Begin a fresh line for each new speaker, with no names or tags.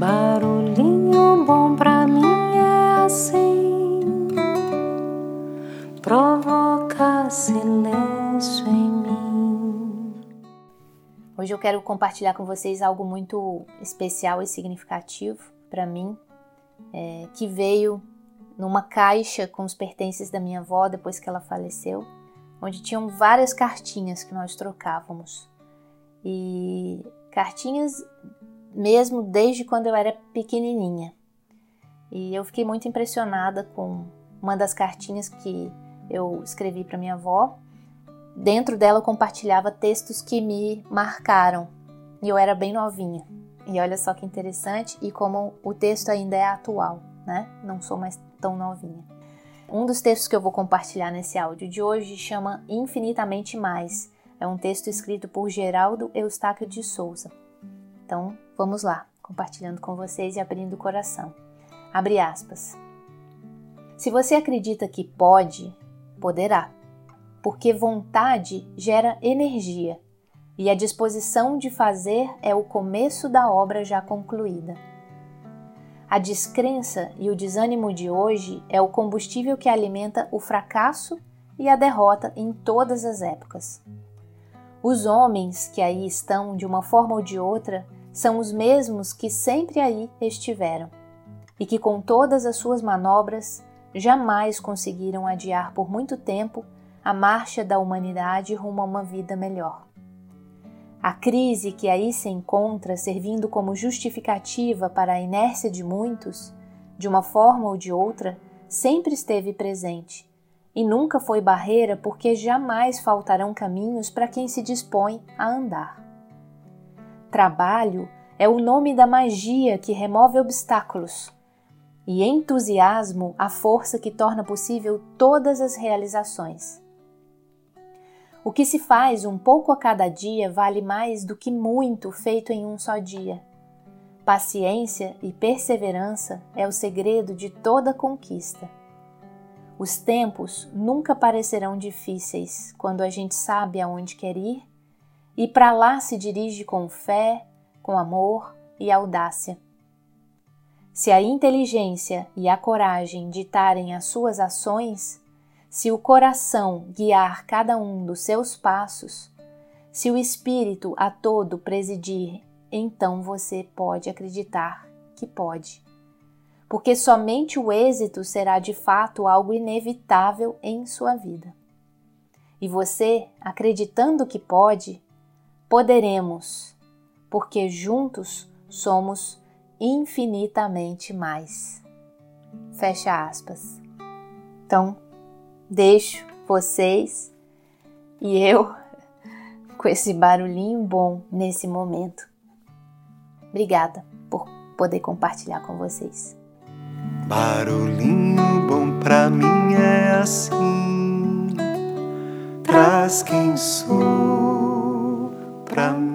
Barulhinho bom pra mim é assim, provoca silêncio em mim.
Hoje eu quero compartilhar com vocês algo muito especial e significativo para mim, é, que veio numa caixa com os pertences da minha avó depois que ela faleceu, onde tinham várias cartinhas que nós trocávamos. E cartinhas mesmo desde quando eu era pequenininha. E eu fiquei muito impressionada com uma das cartinhas que eu escrevi para minha avó. Dentro dela eu compartilhava textos que me marcaram. E eu era bem novinha. E olha só que interessante e como o texto ainda é atual, né? Não sou mais tão novinha. Um dos textos que eu vou compartilhar nesse áudio de hoje chama Infinitamente Mais. É um texto escrito por Geraldo Eustáquio de Souza. Então, vamos lá, compartilhando com vocês e abrindo o coração. Abre aspas. Se você acredita que pode, poderá, porque vontade gera energia e a disposição de fazer é o começo da obra já concluída. A descrença e o desânimo de hoje é o combustível que alimenta o fracasso e a derrota em todas as épocas. Os homens que aí estão, de uma forma ou de outra, são os mesmos que sempre aí estiveram e que, com todas as suas manobras, jamais conseguiram adiar por muito tempo a marcha da humanidade rumo a uma vida melhor. A crise que aí se encontra servindo como justificativa para a inércia de muitos, de uma forma ou de outra, sempre esteve presente e nunca foi barreira porque jamais faltarão caminhos para quem se dispõe a andar. Trabalho é o nome da magia que remove obstáculos, e entusiasmo a força que torna possível todas as realizações. O que se faz um pouco a cada dia vale mais do que muito feito em um só dia. Paciência e perseverança é o segredo de toda conquista. Os tempos nunca parecerão difíceis quando a gente sabe aonde quer ir e para lá se dirige com fé, com amor e audácia. Se a inteligência e a coragem ditarem as suas ações, se o coração guiar cada um dos seus passos, se o espírito a todo presidir, então você pode acreditar que pode. Porque somente o êxito será de fato algo inevitável em sua vida. E você, acreditando que pode, poderemos, porque juntos somos infinitamente mais. Fecha aspas. Então, deixo vocês e eu com esse barulhinho bom nesse momento. Obrigada por poder compartilhar com vocês.
Barulhinho bom pra mim é assim, traz quem sou pra.